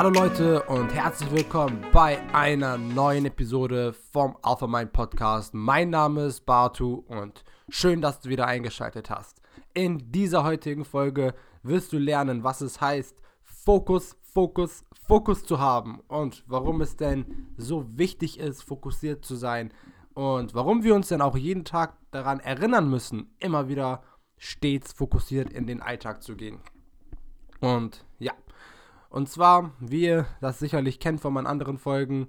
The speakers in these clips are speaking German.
Hallo Leute und herzlich willkommen bei einer neuen Episode vom Alpha Mind Podcast. Mein Name ist Bartu und schön, dass du wieder eingeschaltet hast. In dieser heutigen Folge wirst du lernen, was es heißt, Fokus, Fokus, Fokus zu haben und warum es denn so wichtig ist, fokussiert zu sein und warum wir uns denn auch jeden Tag daran erinnern müssen, immer wieder stets fokussiert in den Alltag zu gehen. Und ja, und zwar, wie ihr das sicherlich kennt von meinen anderen Folgen,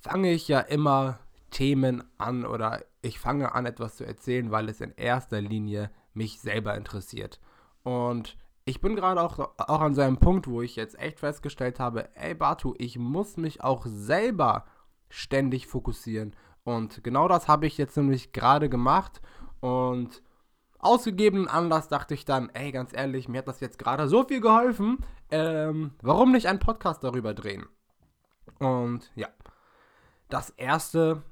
fange ich ja immer Themen an oder ich fange an etwas zu erzählen, weil es in erster Linie mich selber interessiert. Und ich bin gerade auch, auch an so einem Punkt, wo ich jetzt echt festgestellt habe, ey Batu, ich muss mich auch selber ständig fokussieren. Und genau das habe ich jetzt nämlich gerade gemacht. Und ausgegebenen Anlass dachte ich dann, ey, ganz ehrlich, mir hat das jetzt gerade so viel geholfen. Ähm, warum nicht einen Podcast darüber drehen? Und ja, das erste,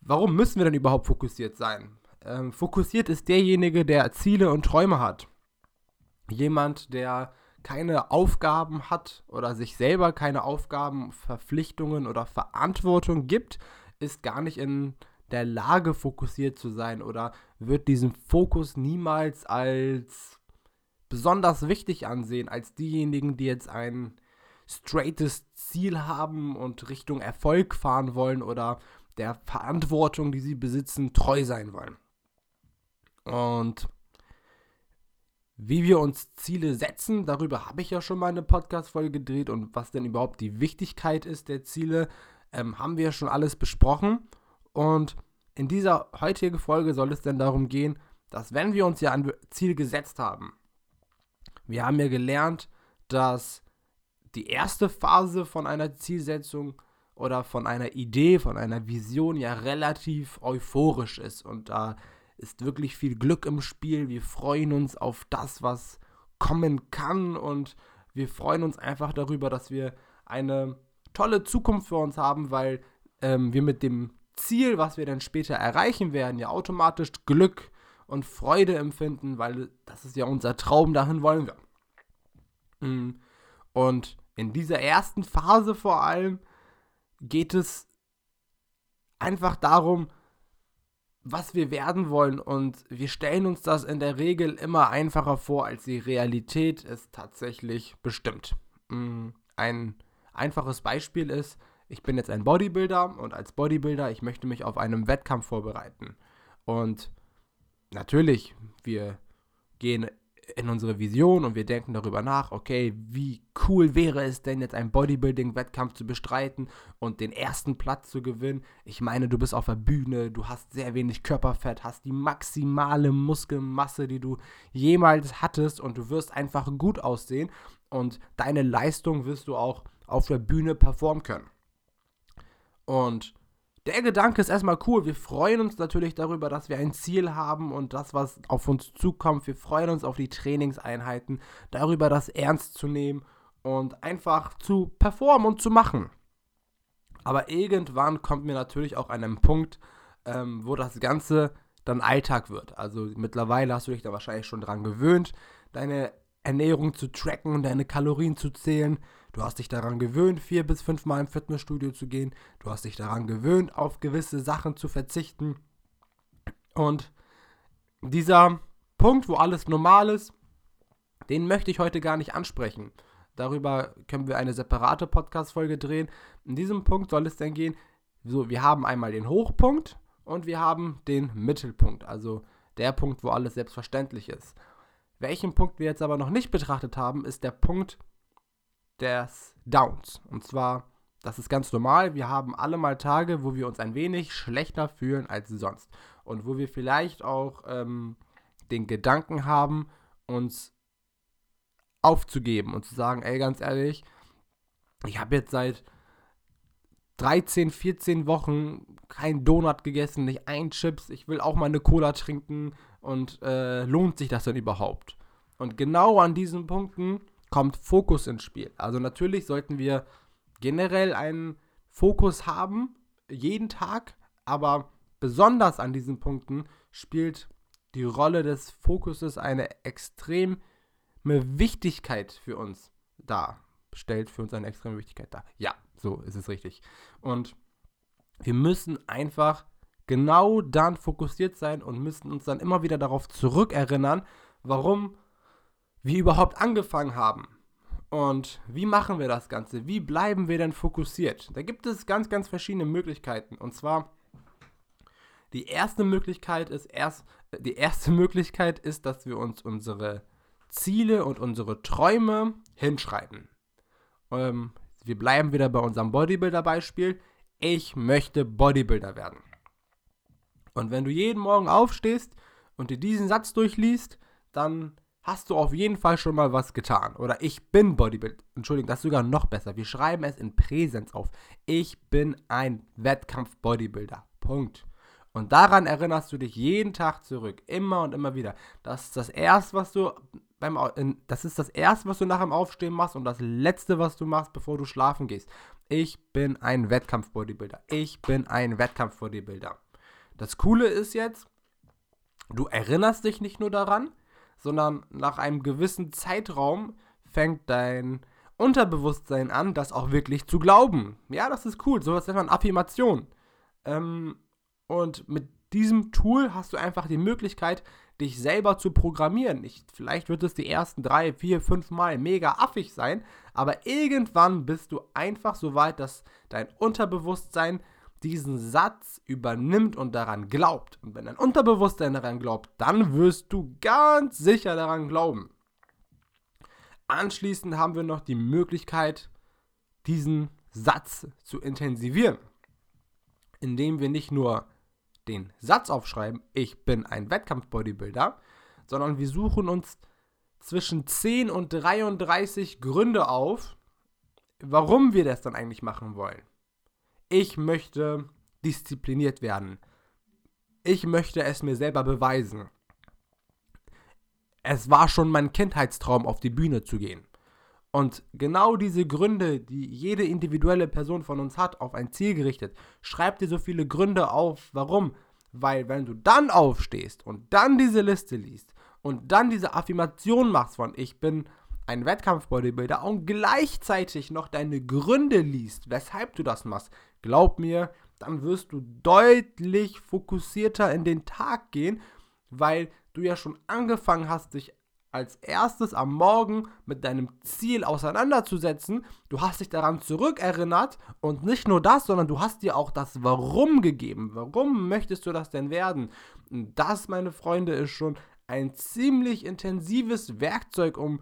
warum müssen wir denn überhaupt fokussiert sein? Ähm, fokussiert ist derjenige, der Ziele und Träume hat. Jemand, der keine Aufgaben hat oder sich selber keine Aufgaben, Verpflichtungen oder Verantwortung gibt, ist gar nicht in der Lage, fokussiert zu sein oder wird diesen Fokus niemals als besonders wichtig ansehen, als diejenigen, die jetzt ein straightes Ziel haben und Richtung Erfolg fahren wollen oder der Verantwortung, die sie besitzen, treu sein wollen. Und wie wir uns Ziele setzen, darüber habe ich ja schon mal eine Podcast-Folge gedreht und was denn überhaupt die Wichtigkeit ist der Ziele, ähm, haben wir schon alles besprochen. Und in dieser heutigen Folge soll es dann darum gehen, dass wenn wir uns ja ein Ziel gesetzt haben, wir haben ja gelernt, dass die erste Phase von einer Zielsetzung oder von einer Idee, von einer Vision ja relativ euphorisch ist und da ist wirklich viel Glück im Spiel. Wir freuen uns auf das, was kommen kann und wir freuen uns einfach darüber, dass wir eine tolle Zukunft für uns haben, weil ähm, wir mit dem Ziel, was wir dann später erreichen werden, ja automatisch Glück und Freude empfinden, weil das ist ja unser Traum, dahin wollen wir. Mm. Und in dieser ersten Phase vor allem geht es einfach darum, was wir werden wollen und wir stellen uns das in der Regel immer einfacher vor, als die Realität es tatsächlich bestimmt. Mm. Ein einfaches Beispiel ist, ich bin jetzt ein Bodybuilder und als Bodybuilder, ich möchte mich auf einem Wettkampf vorbereiten. Und natürlich, wir gehen in unsere Vision und wir denken darüber nach, okay, wie cool wäre es denn jetzt einen Bodybuilding-Wettkampf zu bestreiten und den ersten Platz zu gewinnen. Ich meine, du bist auf der Bühne, du hast sehr wenig Körperfett, hast die maximale Muskelmasse, die du jemals hattest und du wirst einfach gut aussehen und deine Leistung wirst du auch auf der Bühne performen können. Und der Gedanke ist erstmal cool. Wir freuen uns natürlich darüber, dass wir ein Ziel haben und das, was auf uns zukommt. Wir freuen uns auf die Trainingseinheiten, darüber, das ernst zu nehmen und einfach zu performen und zu machen. Aber irgendwann kommt mir natürlich auch an einen Punkt, ähm, wo das Ganze dann Alltag wird. Also mittlerweile hast du dich da wahrscheinlich schon dran gewöhnt, deine Ernährung zu tracken, deine Kalorien zu zählen. Du hast dich daran gewöhnt, vier bis fünf Mal im Fitnessstudio zu gehen. Du hast dich daran gewöhnt, auf gewisse Sachen zu verzichten. Und dieser Punkt, wo alles normal ist, den möchte ich heute gar nicht ansprechen. Darüber können wir eine separate Podcast-Folge drehen. In diesem Punkt soll es dann gehen, so, wir haben einmal den Hochpunkt und wir haben den Mittelpunkt, also der Punkt, wo alles selbstverständlich ist. Welchen Punkt wir jetzt aber noch nicht betrachtet haben, ist der Punkt des Downs. Und zwar, das ist ganz normal, wir haben alle mal Tage, wo wir uns ein wenig schlechter fühlen als sonst. Und wo wir vielleicht auch ähm, den Gedanken haben, uns aufzugeben und zu sagen, ey, ganz ehrlich, ich habe jetzt seit 13, 14 Wochen kein Donut gegessen, nicht ein Chips, ich will auch mal eine Cola trinken und äh, lohnt sich das denn überhaupt? Und genau an diesen Punkten kommt Fokus ins Spiel. Also natürlich sollten wir generell einen Fokus haben, jeden Tag, aber besonders an diesen Punkten spielt die Rolle des Fokuses eine extreme Wichtigkeit für uns da. stellt für uns eine extreme Wichtigkeit dar. Ja, so ist es richtig. Und wir müssen einfach genau dann fokussiert sein und müssen uns dann immer wieder darauf zurückerinnern, warum wir überhaupt angefangen haben. Und wie machen wir das Ganze? Wie bleiben wir denn fokussiert? Da gibt es ganz, ganz verschiedene Möglichkeiten. Und zwar die erste Möglichkeit ist erst, die erste Möglichkeit ist, dass wir uns unsere Ziele und unsere Träume hinschreiben. Ähm, wir bleiben wieder bei unserem Bodybuilder-Beispiel. Ich möchte Bodybuilder werden. Und wenn du jeden Morgen aufstehst und dir diesen Satz durchliest, dann hast du auf jeden Fall schon mal was getan. Oder ich bin Bodybuilder. Entschuldigung, das ist sogar noch besser. Wir schreiben es in Präsenz auf. Ich bin ein Wettkampf-Bodybuilder. Punkt. Und daran erinnerst du dich jeden Tag zurück, immer und immer wieder. Das ist das erste, was du beim das ist das erste, was du nach dem Aufstehen machst und das letzte, was du machst, bevor du schlafen gehst. Ich bin ein Wettkampf-Bodybuilder. Ich bin ein Wettkampf-Bodybuilder. Das Coole ist jetzt, du erinnerst dich nicht nur daran, sondern nach einem gewissen Zeitraum fängt dein Unterbewusstsein an, das auch wirklich zu glauben. Ja, das ist cool. So was nennt man Affirmation. Ähm, und mit diesem Tool hast du einfach die Möglichkeit, dich selber zu programmieren. Ich, vielleicht wird es die ersten drei, vier, fünf Mal mega affig sein, aber irgendwann bist du einfach so weit, dass dein Unterbewusstsein diesen Satz übernimmt und daran glaubt. Und wenn dein Unterbewusstsein daran glaubt, dann wirst du ganz sicher daran glauben. Anschließend haben wir noch die Möglichkeit, diesen Satz zu intensivieren, indem wir nicht nur den Satz aufschreiben, ich bin ein Wettkampf-Bodybuilder, sondern wir suchen uns zwischen 10 und 33 Gründe auf, warum wir das dann eigentlich machen wollen ich möchte diszipliniert werden. Ich möchte es mir selber beweisen. Es war schon mein Kindheitstraum, auf die Bühne zu gehen. Und genau diese Gründe, die jede individuelle Person von uns hat, auf ein Ziel gerichtet, schreib dir so viele Gründe auf. Warum? Weil wenn du dann aufstehst und dann diese Liste liest und dann diese Affirmation machst von ich bin ein Wettkampf-Bodybuilder und gleichzeitig noch deine Gründe liest, weshalb du das machst, glaub mir, dann wirst du deutlich fokussierter in den Tag gehen, weil du ja schon angefangen hast, dich als erstes am Morgen mit deinem Ziel auseinanderzusetzen. Du hast dich daran zurückerinnert und nicht nur das, sondern du hast dir auch das Warum gegeben. Warum möchtest du das denn werden? Und das, meine Freunde, ist schon ein ziemlich intensives Werkzeug, um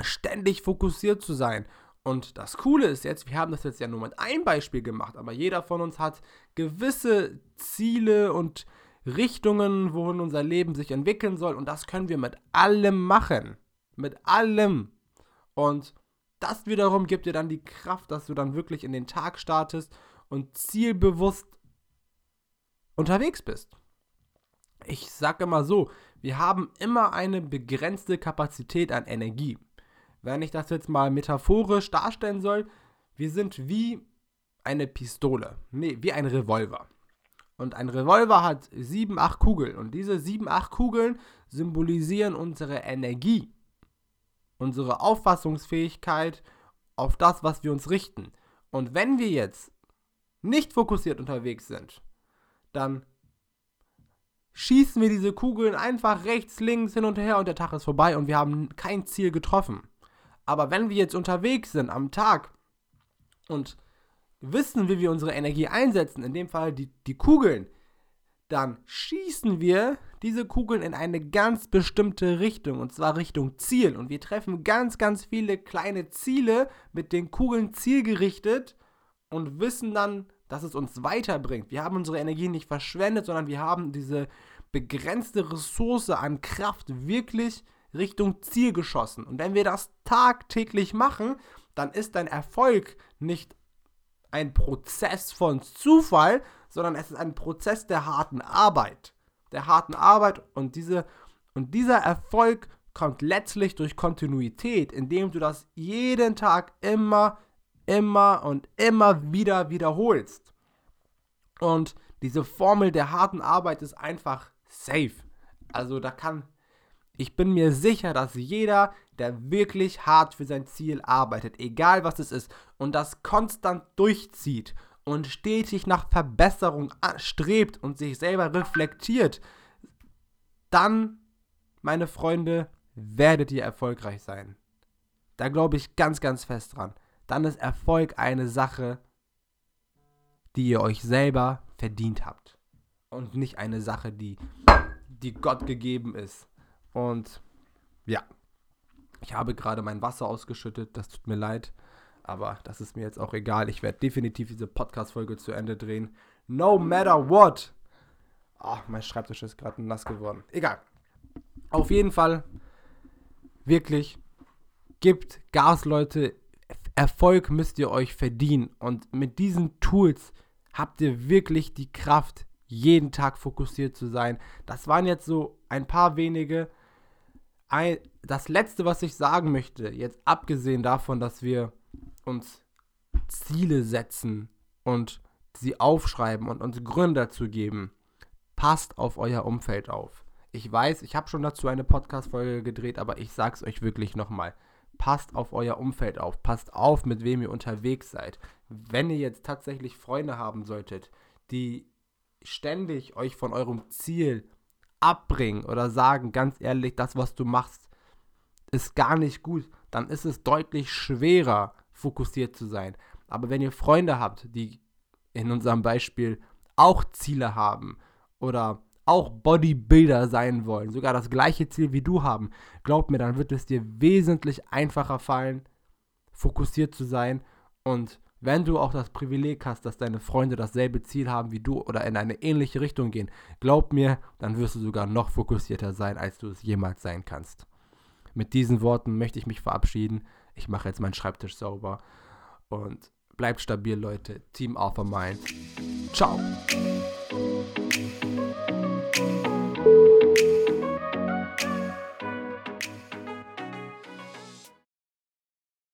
ständig fokussiert zu sein. Und das Coole ist jetzt, wir haben das jetzt ja nur mit einem Beispiel gemacht, aber jeder von uns hat gewisse Ziele und Richtungen, wohin unser Leben sich entwickeln soll. Und das können wir mit allem machen. Mit allem. Und das wiederum gibt dir dann die Kraft, dass du dann wirklich in den Tag startest und zielbewusst unterwegs bist. Ich sage immer so, wir haben immer eine begrenzte Kapazität an Energie wenn ich das jetzt mal metaphorisch darstellen soll, wir sind wie eine Pistole. Nee, wie ein Revolver. Und ein Revolver hat sieben, acht Kugeln. Und diese sieben, acht Kugeln symbolisieren unsere Energie, unsere Auffassungsfähigkeit auf das, was wir uns richten. Und wenn wir jetzt nicht fokussiert unterwegs sind, dann schießen wir diese Kugeln einfach rechts, links, hin und her und der Tag ist vorbei und wir haben kein Ziel getroffen. Aber wenn wir jetzt unterwegs sind am Tag und wissen, wie wir unsere Energie einsetzen, in dem Fall die, die Kugeln, dann schießen wir diese Kugeln in eine ganz bestimmte Richtung, und zwar Richtung Ziel. Und wir treffen ganz, ganz viele kleine Ziele mit den Kugeln zielgerichtet und wissen dann, dass es uns weiterbringt. Wir haben unsere Energie nicht verschwendet, sondern wir haben diese begrenzte Ressource an Kraft wirklich Richtung Ziel geschossen. Und wenn wir das tagtäglich machen, dann ist dein Erfolg nicht ein Prozess von Zufall, sondern es ist ein Prozess der harten Arbeit. Der harten Arbeit und, diese, und dieser Erfolg kommt letztlich durch Kontinuität, indem du das jeden Tag immer, immer und immer wieder wiederholst. Und diese Formel der harten Arbeit ist einfach safe. Also da kann Ich bin mir sicher, dass jeder, der wirklich hart für sein Ziel arbeitet, egal was es ist, und das konstant durchzieht und stetig nach Verbesserung strebt und sich selber reflektiert, dann, meine Freunde, werdet ihr erfolgreich sein. Da glaube ich ganz, ganz fest dran. Dann ist Erfolg eine Sache, die ihr euch selber verdient habt. Und nicht eine Sache, die, die Gott gegeben ist. Und ja, ich habe gerade mein Wasser ausgeschüttet, das tut mir leid. Aber das ist mir jetzt auch egal. Ich werde definitiv diese Podcast-Folge zu Ende drehen. No matter what. Oh, mein Schreibtisch ist gerade nass geworden. Egal. Auf jeden Fall, wirklich, gibt Gas, Leute. Erfolg müsst ihr euch verdienen. Und mit diesen Tools habt ihr wirklich die Kraft, jeden Tag fokussiert zu sein. Das waren jetzt so ein paar wenige. Ein, das letzte, was ich sagen möchte, jetzt abgesehen davon, dass wir uns Ziele setzen und sie aufschreiben und uns Gründe dazu geben, passt auf euer Umfeld auf. Ich weiß, ich habe schon dazu eine Podcast-Folge gedreht, aber ich sage es euch wirklich nochmal. Passt auf euer Umfeld auf. Passt auf, mit wem ihr unterwegs seid. Wenn ihr jetzt tatsächlich Freunde haben solltet, die ständig euch von eurem Ziel abbringen oder sagen, ganz ehrlich, das, was du machst, ist gar nicht gut, dann ist es deutlich schwerer, fokussiert zu sein. Aber wenn ihr Freunde habt, die in unserem Beispiel auch Ziele haben oder auch Bodybuilder sein wollen, sogar das gleiche Ziel wie du haben, glaub mir, dann wird es dir wesentlich einfacher fallen, fokussiert zu sein. Und wenn du auch das Privileg hast, dass deine Freunde dasselbe Ziel haben wie du oder in eine ähnliche Richtung gehen, glaub mir, dann wirst du sogar noch fokussierter sein, als du es jemals sein kannst. Mit diesen Worten möchte ich mich verabschieden. Ich mache jetzt meinen Schreibtisch sauber und bleibt stabil, Leute. Team Alpha Mind. Ciao.